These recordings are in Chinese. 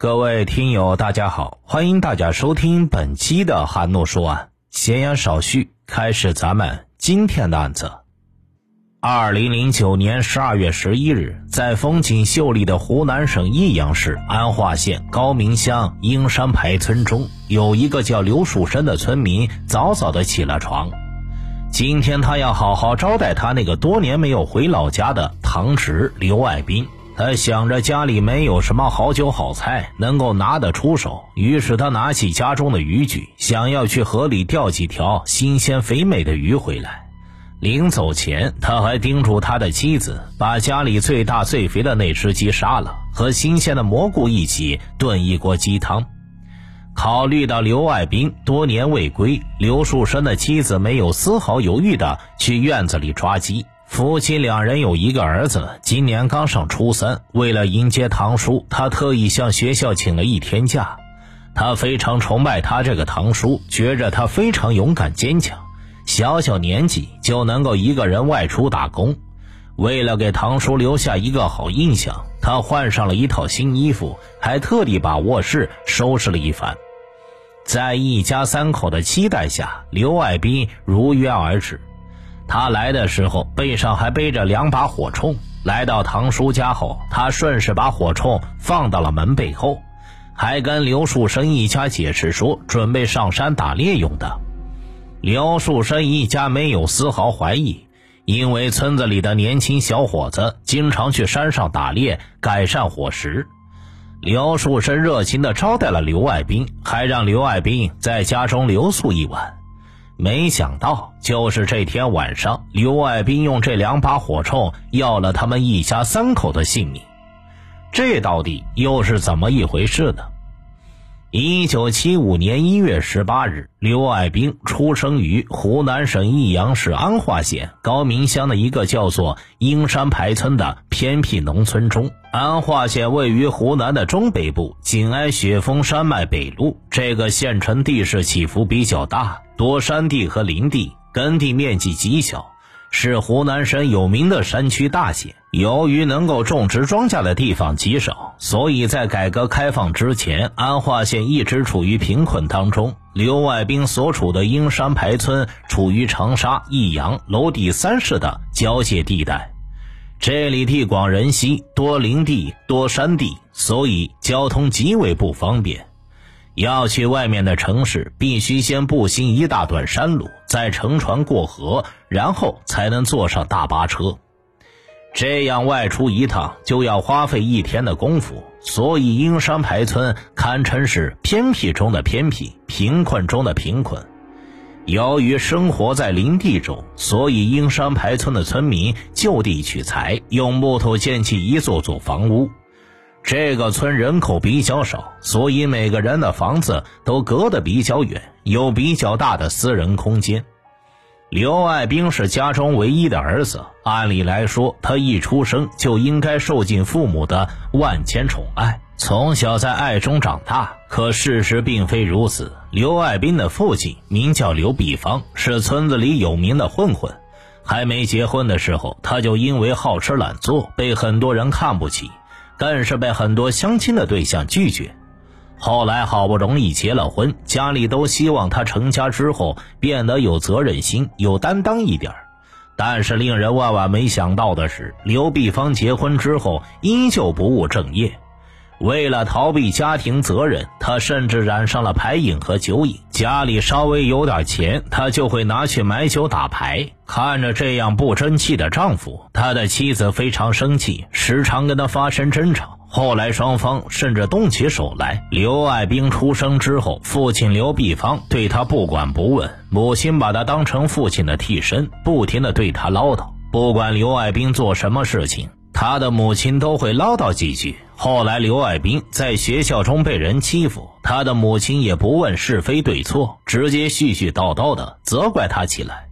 各位听友，大家好，欢迎大家收听本期的韩诺说案。闲言少叙，开始咱们今天的案子。二零零九年十二月十一日，在风景秀丽的湖南省益阳市安化县高明乡英山排村中，有一个叫刘树生的村民，早早的起了床。今天他要好好招待他那个多年没有回老家的堂侄刘爱斌。他想着家里没有什么好酒好菜能够拿得出手，于是他拿起家中的渔具，想要去河里钓几条新鲜肥美的鱼回来。临走前，他还叮嘱他的妻子，把家里最大最肥的那只鸡杀了，和新鲜的蘑菇一起炖一锅鸡汤。考虑到刘爱兵多年未归，刘树生的妻子没有丝毫犹豫的去院子里抓鸡。夫妻两人有一个儿子，今年刚上初三。为了迎接堂叔，他特意向学校请了一天假。他非常崇拜他这个堂叔，觉着他非常勇敢坚强，小小年纪就能够一个人外出打工。为了给堂叔留下一个好印象，他换上了一套新衣服，还特地把卧室收拾了一番。在一家三口的期待下，刘爱斌如约而至。他来的时候背上还背着两把火铳。来到堂叔家后，他顺势把火铳放到了门背后，还跟刘树生一家解释说准备上山打猎用的。刘树生一家没有丝毫怀疑，因为村子里的年轻小伙子经常去山上打猎，改善伙食。刘树生热情地招待了刘爱兵，还让刘爱兵在家中留宿一晚。没想到，就是这天晚上，刘爱兵用这两把火铳要了他们一家三口的性命。这到底又是怎么一回事呢？一九七五年一月十八日，刘爱兵出生于湖南省益阳市安化县高明乡的一个叫做英山排村的偏僻农村中。安化县位于湖南的中北部，紧挨雪峰山脉北麓。这个县城地势起伏比较大，多山地和林地，耕地面积极小。是湖南省有名的山区大县。由于能够种植庄稼的地方极少，所以在改革开放之前，安化县一直处于贫困当中。刘爱兵所处的鹰山排村处于长沙、益阳、娄底三市的交界地带，这里地广人稀，多林地、多山地，所以交通极为不方便。要去外面的城市，必须先步行一大段山路，再乘船过河，然后才能坐上大巴车。这样外出一趟就要花费一天的功夫，所以英山排村堪称是偏僻中的偏僻，贫困中的贫困。由于生活在林地中，所以英山排村的村民就地取材，用木头建起一座座房屋。这个村人口比较少，所以每个人的房子都隔得比较远，有比较大的私人空间。刘爱兵是家中唯一的儿子，按理来说，他一出生就应该受尽父母的万千宠爱，从小在爱中长大。可事实并非如此。刘爱兵的父亲名叫刘碧芳，是村子里有名的混混。还没结婚的时候，他就因为好吃懒做，被很多人看不起。但是被很多相亲的对象拒绝。后来好不容易结了婚，家里都希望他成家之后变得有责任心、有担当一点但是令人万万没想到的是，刘碧芳结婚之后依旧不务正业。为了逃避家庭责任，他甚至染上了牌瘾和酒瘾。家里稍微有点钱，他就会拿去买酒打牌。看着这样不争气的丈夫，他的妻子非常生气，时常跟他发生争吵。后来双方甚至动起手来。刘爱兵出生之后，父亲刘碧芳对他不管不问，母亲把他当成父亲的替身，不停的对他唠叨。不管刘爱兵做什么事情。他的母亲都会唠叨几句。后来，刘爱兵在学校中被人欺负，他的母亲也不问是非对错，直接絮絮叨叨的责怪他起来。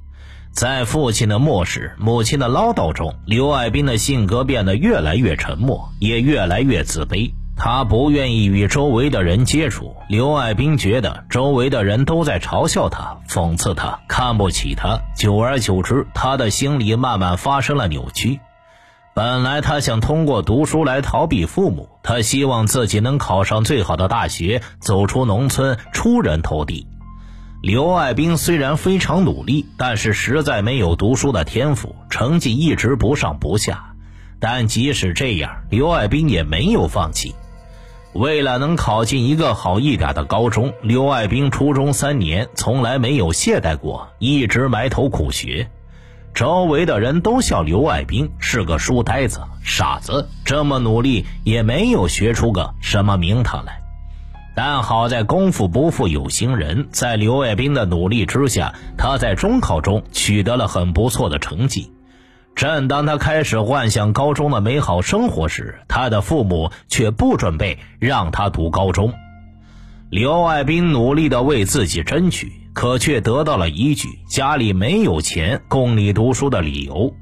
在父亲的漠视、母亲的唠叨中，刘爱兵的性格变得越来越沉默，也越来越自卑。他不愿意与周围的人接触。刘爱兵觉得周围的人都在嘲笑他、讽刺他、看不起他。久而久之，他的心理慢慢发生了扭曲。本来他想通过读书来逃避父母，他希望自己能考上最好的大学，走出农村，出人头地。刘爱兵虽然非常努力，但是实在没有读书的天赋，成绩一直不上不下。但即使这样，刘爱兵也没有放弃。为了能考进一个好一点的高中，刘爱兵初中三年从来没有懈怠过，一直埋头苦学。周围的人都笑刘爱兵是个书呆子、傻子，这么努力也没有学出个什么名堂来。但好在功夫不负有心人，在刘爱兵的努力之下，他在中考中取得了很不错的成绩。正当他开始幻想高中的美好生活时，他的父母却不准备让他读高中。刘爱兵努力地为自己争取，可却得到了一句“家里没有钱供你读书”的理由。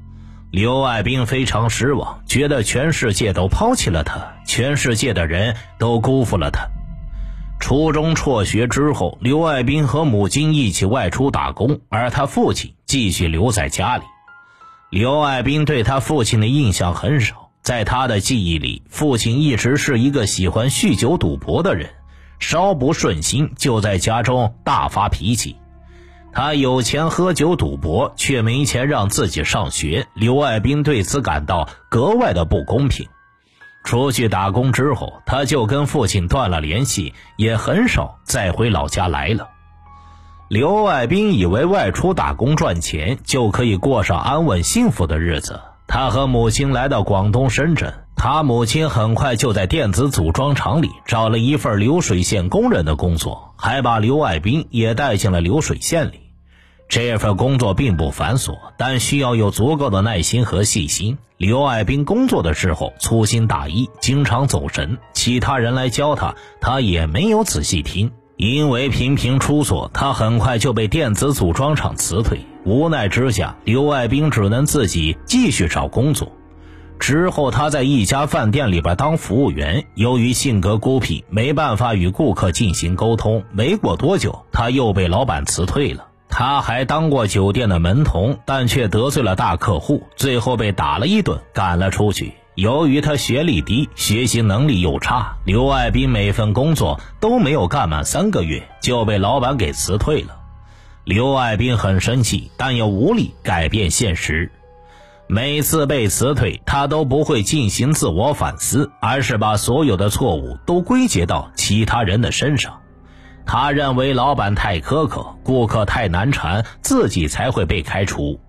刘爱兵非常失望，觉得全世界都抛弃了他，全世界的人都辜负了他。初中辍学之后，刘爱兵和母亲一起外出打工，而他父亲继续留在家里。刘爱兵对他父亲的印象很少，在他的记忆里，父亲一直是一个喜欢酗酒赌博的人，稍不顺心就在家中大发脾气。他有钱喝酒赌博，却没钱让自己上学。刘爱兵对此感到格外的不公平。出去打工之后，他就跟父亲断了联系，也很少再回老家来了。刘爱兵以为外出打工赚钱就可以过上安稳幸福的日子，他和母亲来到广东深圳，他母亲很快就在电子组装厂里找了一份流水线工人的工作，还把刘爱兵也带进了流水线里。这份工作并不繁琐，但需要有足够的耐心和细心。刘爱兵工作的时候粗心大意，经常走神，其他人来教他，他也没有仔细听。因为频频出错，他很快就被电子组装厂辞退。无奈之下，刘爱兵只能自己继续找工作。之后，他在一家饭店里边当服务员，由于性格孤僻，没办法与顾客进行沟通。没过多久，他又被老板辞退了。他还当过酒店的门童，但却得罪了大客户，最后被打了一顿，赶了出去。由于他学历低，学习能力又差，刘爱兵每份工作都没有干满三个月，就被老板给辞退了。刘爱兵很生气，但又无力改变现实。每次被辞退，他都不会进行自我反思，而是把所有的错误都归结到其他人的身上。他认为老板太苛刻，顾客太难缠，自己才会被开除。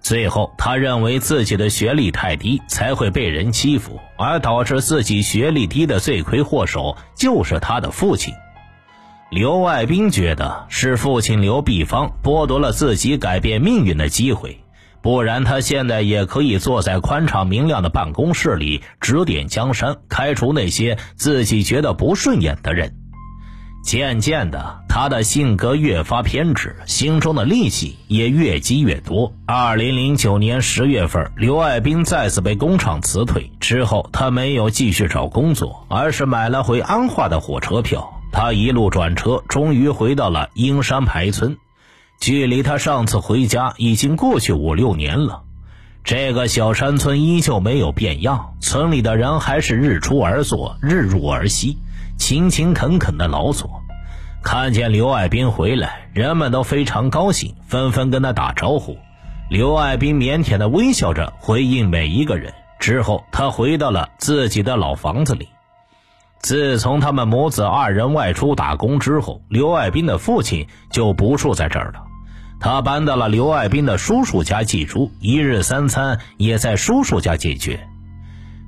最后，他认为自己的学历太低，才会被人欺负，而导致自己学历低的罪魁祸首就是他的父亲刘爱兵。觉得是父亲刘碧芳剥夺了自己改变命运的机会，不然他现在也可以坐在宽敞明亮的办公室里指点江山，开除那些自己觉得不顺眼的人。渐渐的，他的性格越发偏执，心中的戾气也越积越多。二零零九年十月份，刘爱兵再次被工厂辞退之后，他没有继续找工作，而是买了回安化的火车票。他一路转车，终于回到了英山排村。距离他上次回家已经过去五六年了，这个小山村依旧没有变样，村里的人还是日出而作，日入而息。勤勤恳恳的劳作，看见刘爱兵回来，人们都非常高兴，纷纷跟他打招呼。刘爱兵腼腆的微笑着回应每一个人。之后，他回到了自己的老房子里。自从他们母子二人外出打工之后，刘爱兵的父亲就不住在这儿了。他搬到了刘爱兵的叔叔家寄住，一日三餐也在叔叔家解决。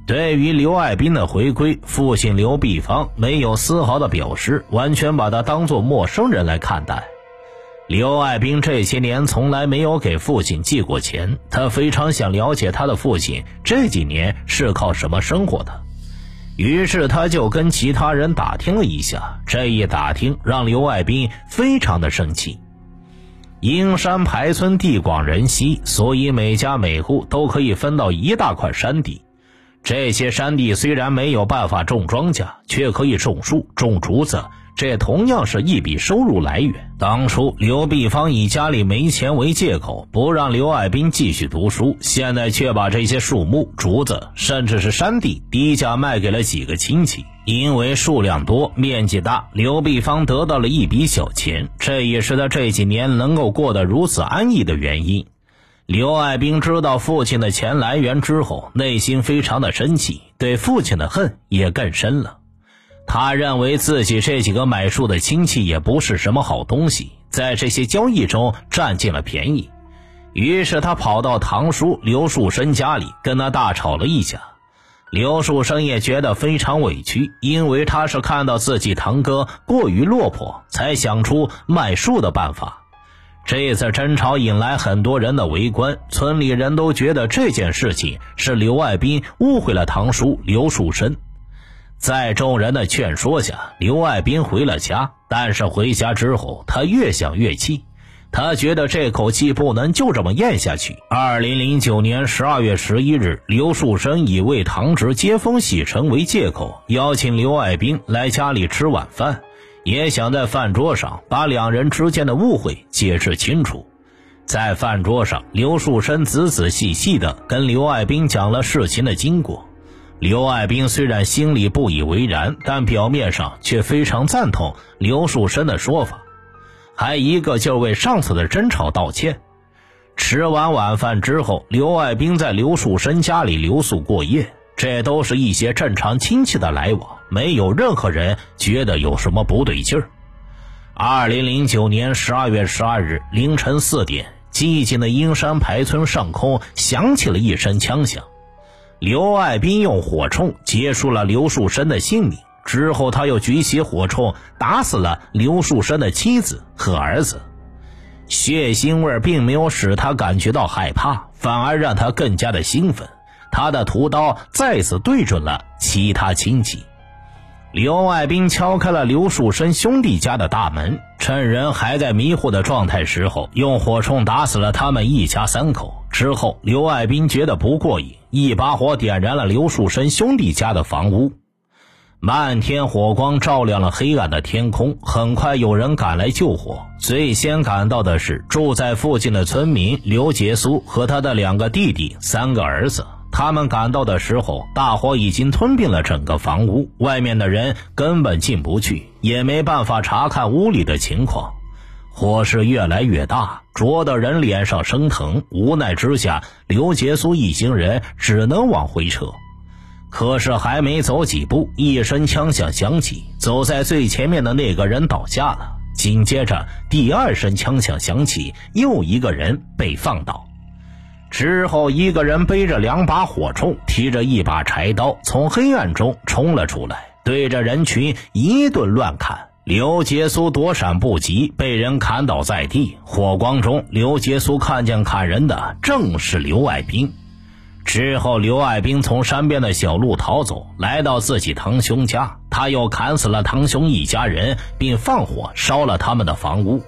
对于刘爱兵的回归，父亲刘碧芳没有丝毫的表示，完全把他当作陌生人来看待。刘爱兵这些年从来没有给父亲寄过钱，他非常想了解他的父亲这几年是靠什么生活的。于是他就跟其他人打听了一下，这一打听让刘爱兵非常的生气。英山排村地广人稀，所以每家每户都可以分到一大块山地。这些山地虽然没有办法种庄稼，却可以种树、种竹子、这同样是一笔收入来源。当初刘碧芳以家里没钱为借口，不让刘爱兵继续读书，现在却把这些树木、竹子，甚至是山地低价卖给了几个亲戚。因为数量多、面积大，刘碧芳得到了一笔小钱，这也是他这几年能够过得如此安逸的原因。刘爱兵知道父亲的钱来源之后，内心非常的生气，对父亲的恨也更深了。他认为自己这几个买树的亲戚也不是什么好东西，在这些交易中占尽了便宜。于是他跑到堂叔刘树生家里，跟他大吵了一架。刘树生也觉得非常委屈，因为他是看到自己堂哥过于落魄，才想出卖树的办法。这次争吵引来很多人的围观，村里人都觉得这件事情是刘爱兵误会了堂叔刘树生。在众人的劝说下，刘爱兵回了家。但是回家之后，他越想越气，他觉得这口气不能就这么咽下去。二零零九年十二月十一日，刘树生以为堂侄接风洗尘为借口，邀请刘爱兵来家里吃晚饭。也想在饭桌上把两人之间的误会解释清楚。在饭桌上，刘树生仔仔细细地跟刘爱兵讲了事情的经过。刘爱兵虽然心里不以为然，但表面上却非常赞同刘树生的说法，还一个劲儿为上次的争吵道歉。吃完晚饭之后，刘爱兵在刘树生家里留宿过夜。这都是一些正常亲戚的来往，没有任何人觉得有什么不对劲儿。二零零九年十二月十二日凌晨四点，寂静的阴山排村上空响起了一声枪响。刘爱兵用火铳结束了刘树生的性命，之后他又举起火铳打死了刘树生的妻子和儿子。血腥味并没有使他感觉到害怕，反而让他更加的兴奋。他的屠刀再次对准了其他亲戚。刘爱兵敲开了刘树生兄弟家的大门，趁人还在迷糊的状态时候，用火铳打死了他们一家三口。之后，刘爱兵觉得不过瘾，一把火点燃了刘树生兄弟家的房屋。漫天火光照亮了黑暗的天空。很快，有人赶来救火。最先赶到的是住在附近的村民刘杰苏和他的两个弟弟、三个儿子。他们赶到的时候，大火已经吞并了整个房屋，外面的人根本进不去，也没办法查看屋里的情况。火势越来越大，灼得人脸上生疼。无奈之下，刘杰苏一行人只能往回撤。可是还没走几步，一声枪响响起，走在最前面的那个人倒下了。紧接着，第二声枪响响起，又一个人被放倒。之后，一个人背着两把火铳，提着一把柴刀，从黑暗中冲了出来，对着人群一顿乱砍。刘杰苏躲闪不及，被人砍倒在地。火光中，刘杰苏看见砍人的正是刘爱兵。之后，刘爱兵从山边的小路逃走，来到自己堂兄家，他又砍死了堂兄一家人，并放火烧了他们的房屋。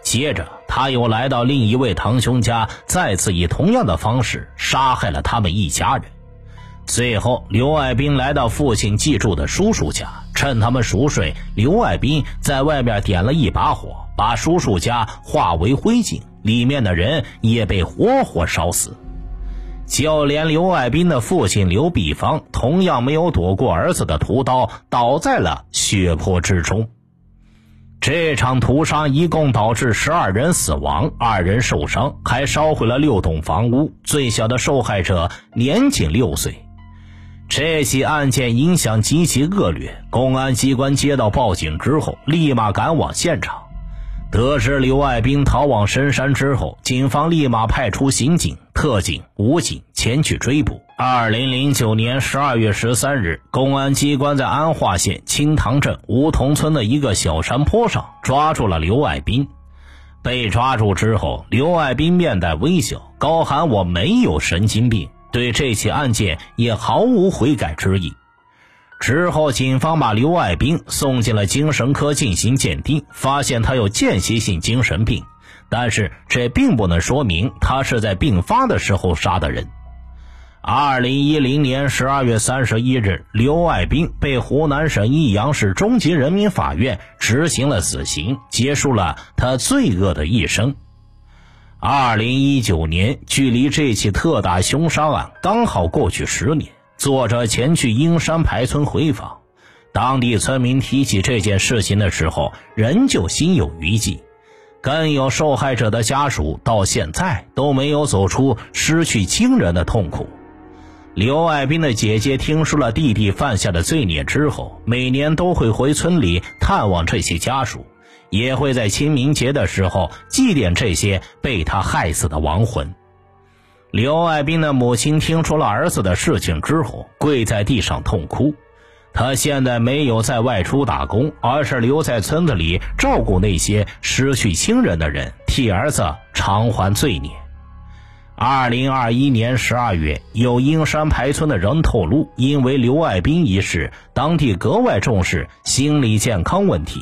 接着，他又来到另一位堂兄家，再次以同样的方式杀害了他们一家人。最后，刘爱兵来到父亲寄住的叔叔家，趁他们熟睡，刘爱兵在外面点了一把火，把叔叔家化为灰烬，里面的人也被活活烧死。就连刘爱斌的父亲刘碧芳，同样没有躲过儿子的屠刀，倒在了血泊之中。这场屠杀一共导致十二人死亡，二人受伤，还烧毁了六栋房屋。最小的受害者年仅六岁。这起案件影响极其恶劣，公安机关接到报警之后，立马赶往现场。得知刘爱兵逃往深山之后，警方立马派出刑警、特警、武警前去追捕。二零零九年十二月十三日，公安机关在安化县青塘镇梧桐村的一个小山坡上抓住了刘爱兵。被抓住之后，刘爱兵面带微笑，高喊：“我没有神经病。”对这起案件也毫无悔改之意。之后，警方把刘爱兵送进了精神科进行鉴定，发现他有间歇性精神病，但是这并不能说明他是在病发的时候杀的人。二零一零年十二月三十一日，刘爱兵被湖南省益阳市中级人民法院执行了死刑，结束了他罪恶的一生。二零一九年，距离这起特大凶杀案刚好过去十年，作者前去英山牌村回访，当地村民提起这件事情的时候，仍旧心有余悸。更有受害者的家属到现在都没有走出失去亲人的痛苦。刘爱兵的姐姐听说了弟弟犯下的罪孽之后，每年都会回村里探望这些家属，也会在清明节的时候祭奠这些被他害死的亡魂。刘爱兵的母亲听说了儿子的事情之后，跪在地上痛哭。他现在没有再外出打工，而是留在村子里照顾那些失去亲人的人，替儿子偿还罪孽。二零二一年十二月，有英山牌村的人透露，因为刘爱兵一事，当地格外重视心理健康问题。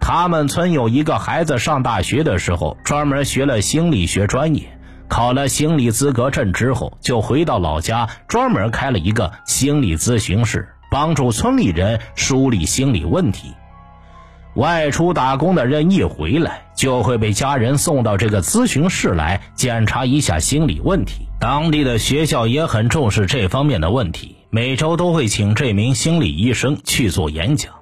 他们村有一个孩子上大学的时候，专门学了心理学专业，考了心理资格证之后，就回到老家，专门开了一个心理咨询室。帮助村里人梳理心理问题。外出打工的人一回来，就会被家人送到这个咨询室来检查一下心理问题。当地的学校也很重视这方面的问题，每周都会请这名心理医生去做演讲。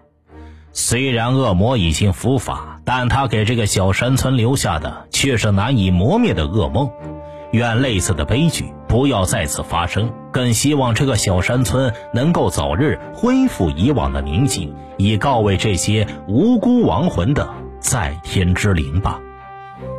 虽然恶魔已经伏法，但他给这个小山村留下的却是难以磨灭的噩梦。愿类似的悲剧不要再次发生，更希望这个小山村能够早日恢复以往的宁静，以告慰这些无辜亡魂的在天之灵吧。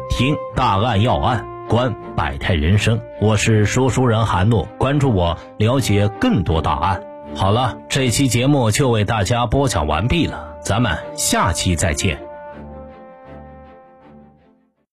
听大案要案，观百态人生，我是说书人韩诺，关注我，了解更多大案。好了，这期节目就为大家播讲完毕了，咱们下期再见。